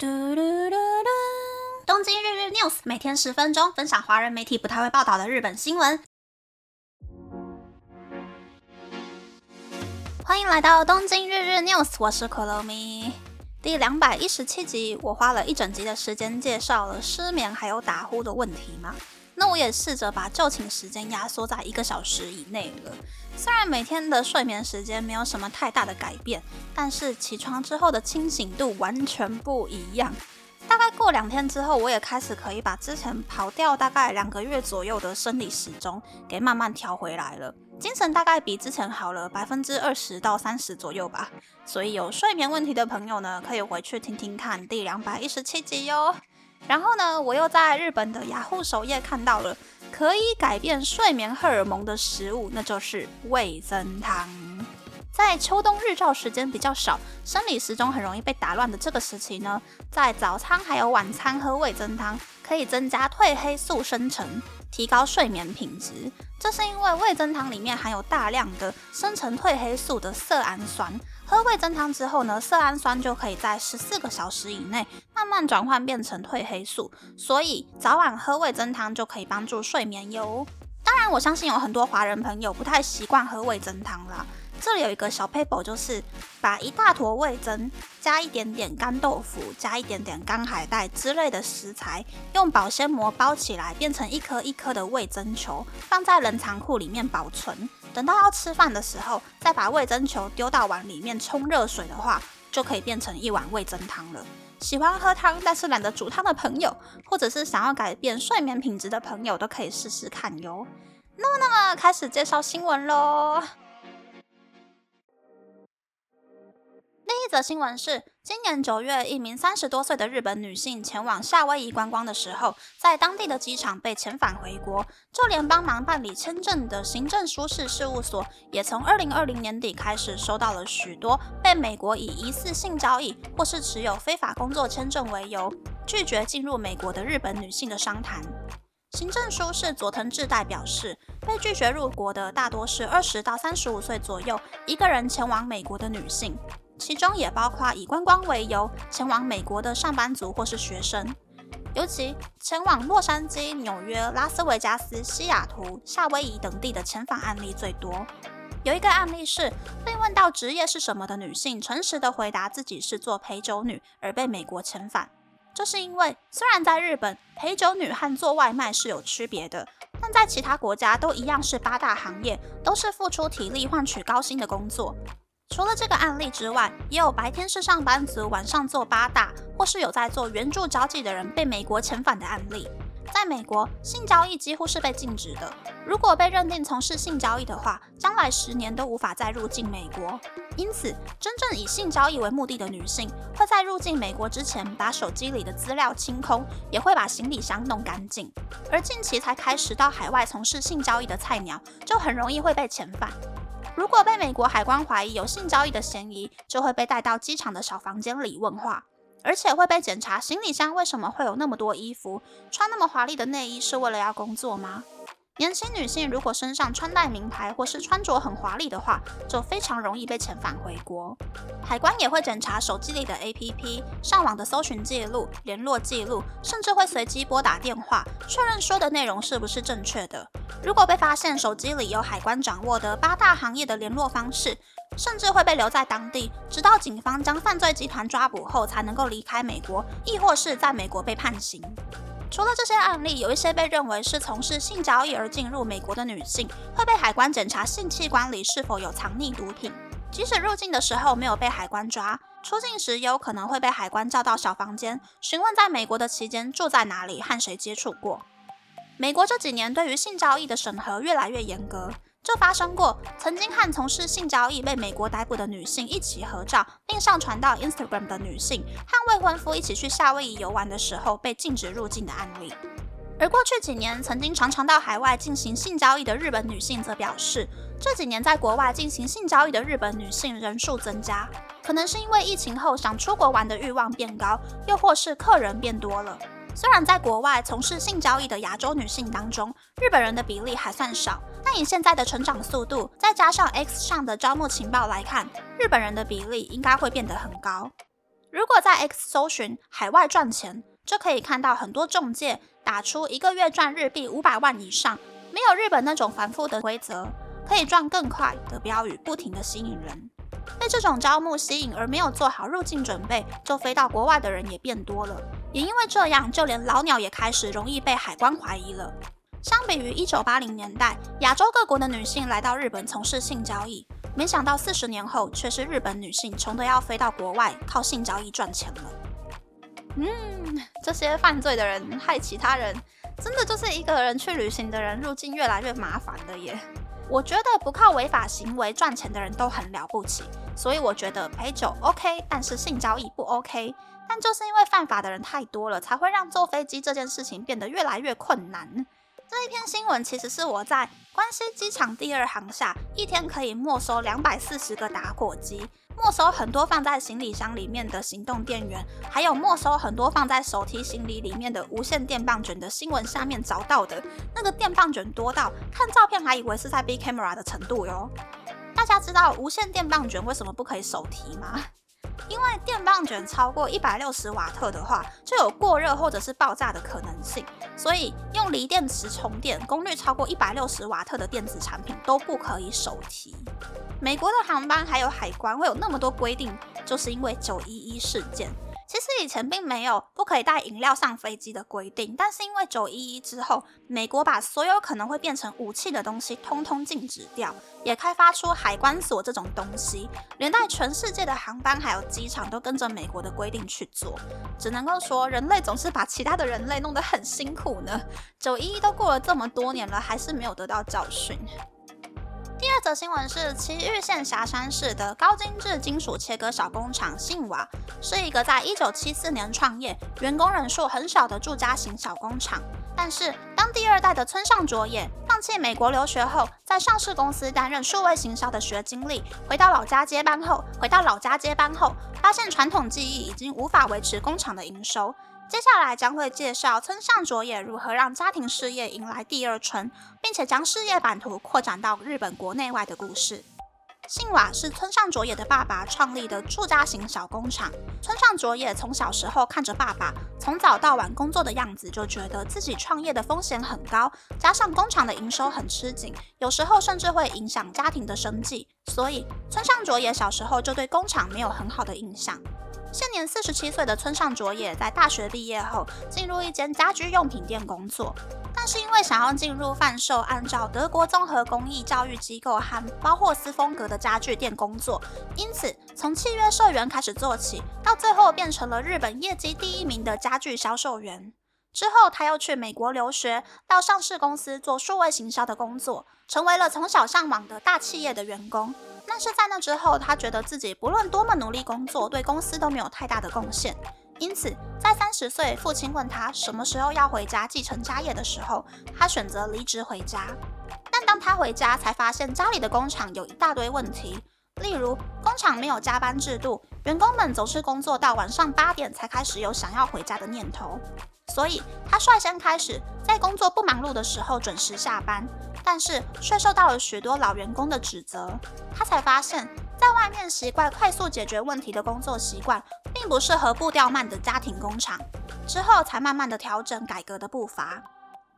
嘟嘟嘟嘟！东京日日 news 每天十分钟，分享华人媒体不太会报道的日本新闻。欢迎来到东京日日 news，我是可乐咪。第两百一十七集，我花了一整集的时间介绍了失眠还有打呼的问题吗。那我也试着把就寝时间压缩在一个小时以内了。虽然每天的睡眠时间没有什么太大的改变，但是起床之后的清醒度完全不一样。大概过两天之后，我也开始可以把之前跑掉大概两个月左右的生理时钟给慢慢调回来了。精神大概比之前好了百分之二十到三十左右吧。所以有睡眠问题的朋友呢，可以回去听听看第两百一十七集哟。然后呢，我又在日本的雅虎首页看到了可以改变睡眠荷尔蒙的食物，那就是味增汤。在秋冬日照时间比较少，生理时钟很容易被打乱的这个时期呢，在早餐还有晚餐喝味增汤，可以增加褪黑素生成，提高睡眠品质。这是因为味增汤里面含有大量的生成褪黑素的色氨酸。喝味增汤之后呢，色氨酸就可以在十四个小时以内慢慢转换变成褪黑素，所以早晚喝味增汤就可以帮助睡眠哟。当然，我相信有很多华人朋友不太习惯喝味增汤啦。这里有一个小 paper，就是把一大坨味增加一点点干豆腐，加一点点干海带之类的食材，用保鲜膜包起来，变成一颗一颗的味增球，放在冷藏库里面保存。等到要吃饭的时候，再把味增球丢到碗里面冲热水的话，就可以变成一碗味增汤了。喜欢喝汤但是懒得煮汤的朋友，或者是想要改变睡眠品质的朋友，都可以试试看哟。那么，那么开始介绍新闻喽。另一则新闻是，今年九月，一名三十多岁的日本女性前往夏威夷观光的时候，在当地的机场被遣返回国。就连帮忙办理签证的行政舒适事务所，也从二零二零年底开始收到了许多被美国以疑似性交易或是持有非法工作签证为由，拒绝进入美国的日本女性的商谈。行政书是佐藤志代表示，被拒绝入国的大多是二十到三十五岁左右，一个人前往美国的女性。其中也包括以观光为由前往美国的上班族或是学生，尤其前往洛杉矶、纽约、拉斯维加斯、西雅图、夏威夷等地的遣返案例最多。有一个案例是被问到职业是什么的女性，诚实的回答自己是做陪酒女而被美国遣返。这是因为虽然在日本陪酒女和做外卖是有区别的，但在其他国家都一样是八大行业，都是付出体力换取高薪的工作。除了这个案例之外，也有白天是上班族，晚上做八大，或是有在做援助交际的人被美国遣返的案例。在美国，性交易几乎是被禁止的。如果被认定从事性交易的话，将来十年都无法再入境美国。因此，真正以性交易为目的的女性，会在入境美国之前把手机里的资料清空，也会把行李箱弄干净。而近期才开始到海外从事性交易的菜鸟，就很容易会被遣返。如果被美国海关怀疑有性交易的嫌疑，就会被带到机场的小房间里问话，而且会被检查行李箱为什么会有那么多衣服，穿那么华丽的内衣是为了要工作吗？年轻女性如果身上穿戴名牌或是穿着很华丽的话，就非常容易被遣返回国。海关也会检查手机里的 APP、上网的搜寻记录、联络记录，甚至会随机拨打电话确认说的内容是不是正确的。如果被发现手机里有海关掌握的八大行业的联络方式，甚至会被留在当地，直到警方将犯罪集团抓捕后才能够离开美国，亦或是在美国被判刑。除了这些案例，有一些被认为是从事性交易而进入美国的女性，会被海关检查性器官里是否有藏匿毒品。即使入境的时候没有被海关抓，出境时也有可能会被海关叫到小房间，询问在美国的期间住在哪里，和谁接触过。美国这几年对于性交易的审核越来越严格。就发生过曾经和从事性交易被美国逮捕的女性一起合照，并上传到 Instagram 的女性，和未婚夫一起去夏威夷游玩的时候被禁止入境的案例。而过去几年曾经常常到海外进行性交易的日本女性则表示，这几年在国外进行性交易的日本女性人数增加，可能是因为疫情后想出国玩的欲望变高，又或是客人变多了。虽然在国外从事性交易的亚洲女性当中，日本人的比例还算少，但以现在的成长速度，再加上 X 上的招募情报来看，日本人的比例应该会变得很高。如果在 X 搜寻海外赚钱，就可以看到很多中介打出一个月赚日币五百万以上，没有日本那种繁复的规则，可以赚更快的标语，不停的吸引人。被这种招募吸引而没有做好入境准备就飞到国外的人也变多了，也因为这样，就连老鸟也开始容易被海关怀疑了。相比于一九八零年代，亚洲各国的女性来到日本从事性交易，没想到四十年后却是日本女性穷得要飞到国外靠性交易赚钱了。嗯，这些犯罪的人害其他人，真的就是一个人去旅行的人入境越来越麻烦了耶。我觉得不靠违法行为赚钱的人都很了不起，所以我觉得陪酒 OK，但是性交易不 OK。但就是因为犯法的人太多了，才会让坐飞机这件事情变得越来越困难。这一篇新闻其实是我在关西机场第二航下，一天可以没收两百四十个打火机，没收很多放在行李箱里面的行动电源，还有没收很多放在手提行李里面的无线电棒卷的新闻下面找到的那个电棒卷多到看照片还以为是在 B camera 的程度哟。大家知道无线电棒卷为什么不可以手提吗？因为电棒卷超过一百六十瓦特的话，就有过热或者是爆炸的可能性，所以用锂电池充电，功率超过一百六十瓦特的电子产品都不可以手提。美国的航班还有海关会有那么多规定，就是因为九一一事件。其实以前并没有不可以带饮料上飞机的规定，但是因为九一一之后，美国把所有可能会变成武器的东西通通禁止掉，也开发出海关锁这种东西，连带全世界的航班还有机场都跟着美国的规定去做。只能够说，人类总是把其他的人类弄得很辛苦呢。九一一都过了这么多年了，还是没有得到教训。第二则新闻是崎玉县霞山市的高精致金属切割小工厂信瓦，是一个在一九七四年创业、员工人数很少的住家型小工厂。但是，当第二代的村上卓也放弃美国留学后，在上市公司担任数位行销的学经历，回到老家接班后，回到老家接班后，发现传统技艺已经无法维持工厂的营收。接下来将会介绍村上卓也如何让家庭事业迎来第二春，并且将事业版图扩展到日本国内外的故事。信瓦是村上卓也的爸爸创立的住家型小工厂。村上卓也从小时候看着爸爸从早到晚工作的样子，就觉得自己创业的风险很高，加上工厂的营收很吃紧，有时候甚至会影响家庭的生计，所以村上卓也小时候就对工厂没有很好的印象。现年四十七岁的村上卓也在大学毕业后进入一间家居用品店工作，但是因为想要进入贩售按照德国综合工艺教育机构和包霍斯风格的家具店工作，因此从契约社员开始做起，到最后变成了日本业绩第一名的家具销售员。之后他又去美国留学，到上市公司做数位行销的工作，成为了从小向往的大企业的员工。但是在那之后，他觉得自己不论多么努力工作，对公司都没有太大的贡献。因此，在三十岁，父亲问他什么时候要回家继承家业的时候，他选择离职回家。但当他回家，才发现家里的工厂有一大堆问题，例如工厂没有加班制度，员工们总是工作到晚上八点才开始有想要回家的念头。所以，他率先开始在工作不忙碌的时候准时下班。但是却受到了许多老员工的指责，他才发现，在外面习惯快速解决问题的工作习惯，并不适合步调慢的家庭工厂。之后才慢慢的调整改革的步伐，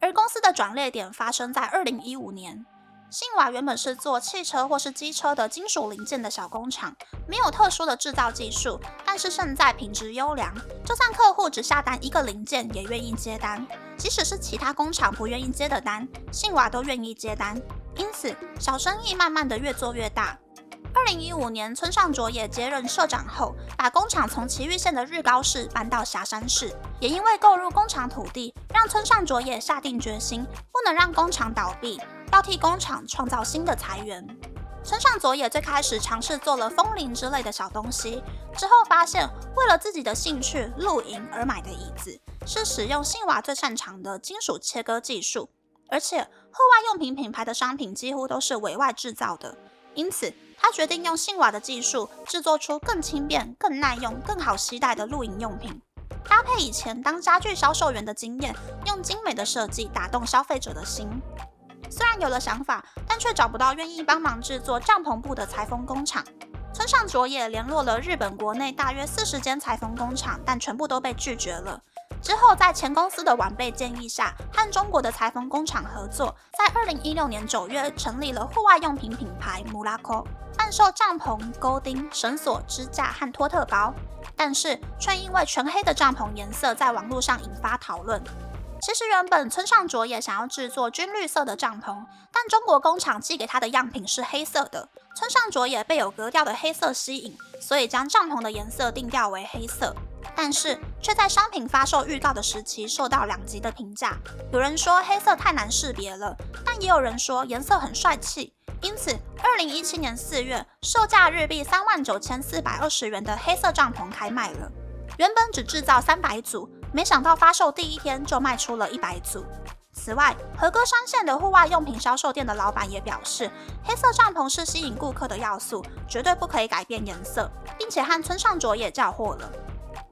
而公司的转捩点发生在二零一五年。信瓦原本是做汽车或是机车的金属零件的小工厂，没有特殊的制造技术，但是胜在品质优良。就算客户只下单一个零件，也愿意接单。即使是其他工厂不愿意接的单，信瓦都愿意接单。因此，小生意慢慢的越做越大。二零一五年，村上卓也接任社长后，把工厂从崎玉县的日高市搬到霞山市。也因为购入工厂土地，让村上卓也下定决心，不能让工厂倒闭，要替工厂创造新的财源。村上卓也最开始尝试做了风铃之类的小东西，之后发现为了自己的兴趣露营而买的椅子，是使用信瓦最擅长的金属切割技术，而且户外用品品牌的商品几乎都是委外制造的，因此。他决定用信瓦的技术制作出更轻便、更耐用、更好携带的露营用品，搭配以前当家具销售员的经验，用精美的设计打动消费者的心。虽然有了想法，但却找不到愿意帮忙制作帐篷布的裁缝工厂。村上卓也联络了日本国内大约四十间裁缝工厂，但全部都被拒绝了。之后，在前公司的晚辈建议下，和中国的裁缝工厂合作，在二零一六年九月成立了户外用品品牌 Muraco，贩售帐篷、钩钉、绳索、支架和托特包。但是，却因为全黑的帐篷颜色在网络上引发讨论。其实原本村上卓也想要制作军绿色的帐篷，但中国工厂寄给他的样品是黑色的。村上卓也被有格调的黑色吸引，所以将帐篷的颜色定调为黑色。但是却在商品发售预告的时期受到两极的评价。有人说黑色太难识别了，但也有人说颜色很帅气。因此，二零一七年四月，售价日币三万九千四百二十元的黑色帐篷开卖了。原本只制造三百组。没想到发售第一天就卖出了一百组。此外，和歌山县的户外用品销售店的老板也表示，黑色帐篷是吸引顾客的要素，绝对不可以改变颜色，并且和村上卓也叫货了。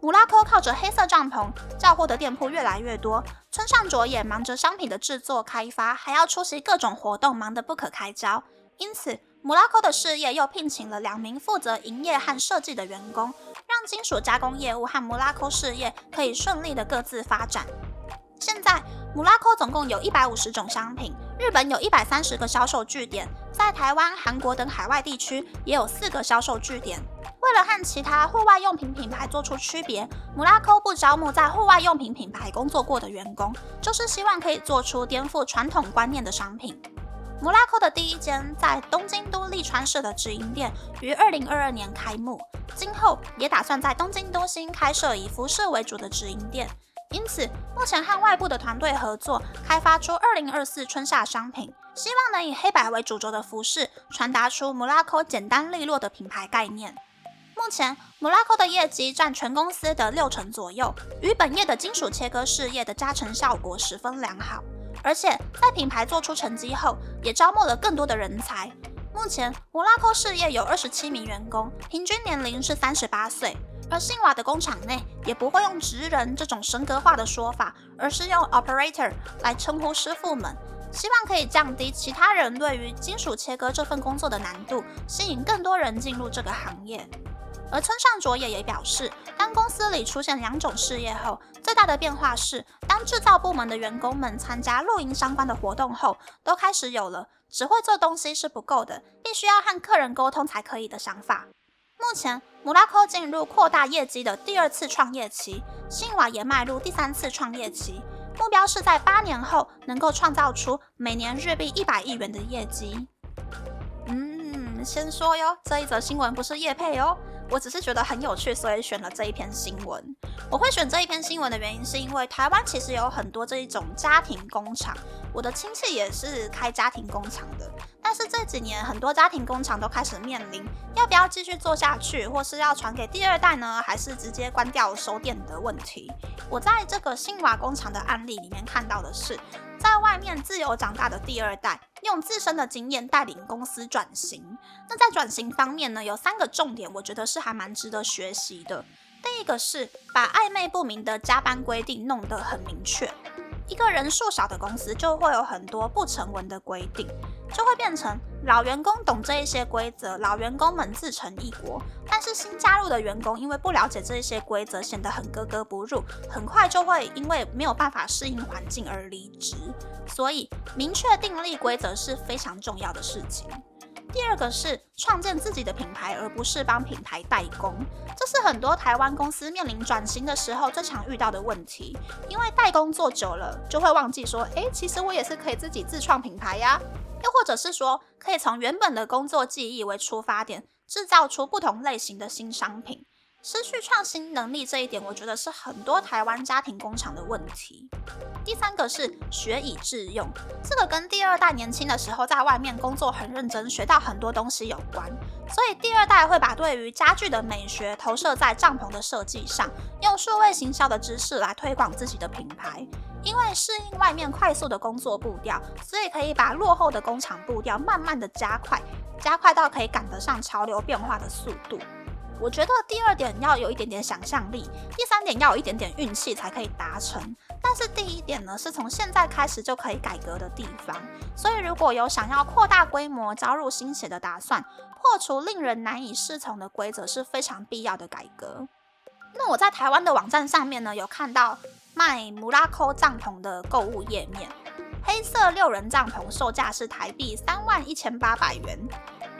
姆拉科靠着黑色帐篷叫货的店铺越来越多，村上卓也忙着商品的制作开发，还要出席各种活动，忙得不可开交。因此，姆拉科的事业又聘请了两名负责营业和设计的员工。让金属加工业务和摩拉科事业可以顺利的各自发展。现在，摩拉科总共有一百五十种商品，日本有一百三十个销售据点，在台湾、韩国等海外地区也有四个销售据点。为了和其他户外用品品牌做出区别，摩拉科不招募在户外用品品牌工作过的员工，就是希望可以做出颠覆传统观念的商品。摩拉科的第一间在东京都立川市的直营店于二零二二年开幕，今后也打算在东京都心开设以服饰为主的直营店。因此，目前和外部的团队合作，开发出二零二四春夏商品，希望能以黑白为主轴的服饰，传达出摩拉科简单利落的品牌概念。目前，摩拉科的业绩占全公司的六成左右，与本业的金属切割事业的加成效果十分良好。而且在品牌做出成绩后，也招募了更多的人才。目前，摩拉科事业有二十七名员工，平均年龄是三十八岁。而信瓦的工厂内也不会用职人这种神格化的说法，而是用 operator 来称呼师傅们，希望可以降低其他人对于金属切割这份工作的难度，吸引更多人进入这个行业。而村上卓也也表示，当公司里出现两种事业后，最大的变化是，当制造部门的员工们参加露营相关的活动后，都开始有了只会做东西是不够的，必须要和客人沟通才可以的想法。目前，姆拉科进入扩大业绩的第二次创业期，信瓦也迈入第三次创业期，目标是在八年后能够创造出每年日币一百亿元的业绩。嗯，先说哟，这一则新闻不是叶配哦。我只是觉得很有趣，所以选了这一篇新闻。我会选这一篇新闻的原因，是因为台湾其实有很多这一种家庭工厂，我的亲戚也是开家庭工厂的。但是这几年，很多家庭工厂都开始面临要不要继续做下去，或是要传给第二代呢，还是直接关掉收店的问题。我在这个新瓦工厂的案例里面看到的是。在外面自由长大的第二代，用自身的经验带领公司转型。那在转型方面呢，有三个重点，我觉得是还蛮值得学习的。第一个是把暧昧不明的加班规定弄得很明确。一个人数少的公司就会有很多不成文的规定，就会变成老员工懂这一些规则，老员工们自成一国。但是新加入的员工因为不了解这一些规则，显得很格格不入，很快就会因为没有办法适应环境而离职。所以明确订立规则是非常重要的事情。第二个是创建自己的品牌，而不是帮品牌代工。这是很多台湾公司面临转型的时候最常遇到的问题。因为代工做久了，就会忘记说，诶，其实我也是可以自己自创品牌呀。又或者是说，可以从原本的工作记忆为出发点，制造出不同类型的新商品。失去创新能力这一点，我觉得是很多台湾家庭工厂的问题。第三个是学以致用，这个跟第二代年轻的时候在外面工作很认真，学到很多东西有关。所以第二代会把对于家具的美学投射在帐篷的设计上，用数位行销的知识来推广自己的品牌。因为适应外面快速的工作步调，所以可以把落后的工厂步调慢慢的加快，加快到可以赶得上潮流变化的速度。我觉得第二点要有一点点想象力，第三点要有一点点运气才可以达成。但是第一点呢，是从现在开始就可以改革的地方。所以如果有想要扩大规模、招入新血的打算，破除令人难以适从的规则是非常必要的改革。那我在台湾的网站上面呢，有看到卖穆拉扣帐篷的购物页面，黑色六人帐篷售价是台币三万一千八百元。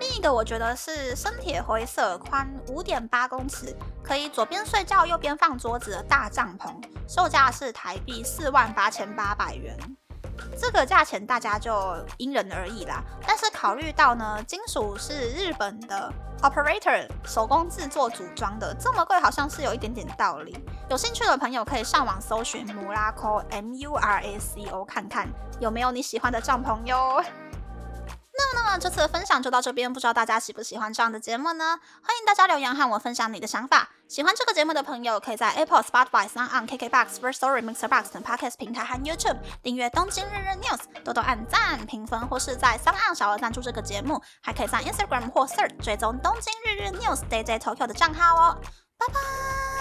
另一个我觉得是深铁灰色、宽五点八公尺，可以左边睡觉、右边放桌子的大帐篷，售价是台币四万八千八百元。这个价钱大家就因人而异啦。但是考虑到呢，金属是日本的 operator 手工制作组装的，这么贵好像是有一点点道理。有兴趣的朋友可以上网搜寻 Muraco M U R A C O 看看有没有你喜欢的帐篷哟。那么这次的分享就到这边，不知道大家喜不喜欢这样的节目呢？欢迎大家留言和我分享你的想法。喜欢这个节目的朋友，可以在 Apple、Spotify、s o n KKBox、First Story、Mixer Box 等 Podcast 平台和 YouTube 订阅《东京日日 News》，多多按赞、评分，或是在 s o n 小额赞助这个节目。还可以在 Instagram 或 Search 追踪《东京日日 News》Day Day Tokyo 的账号哦。拜拜。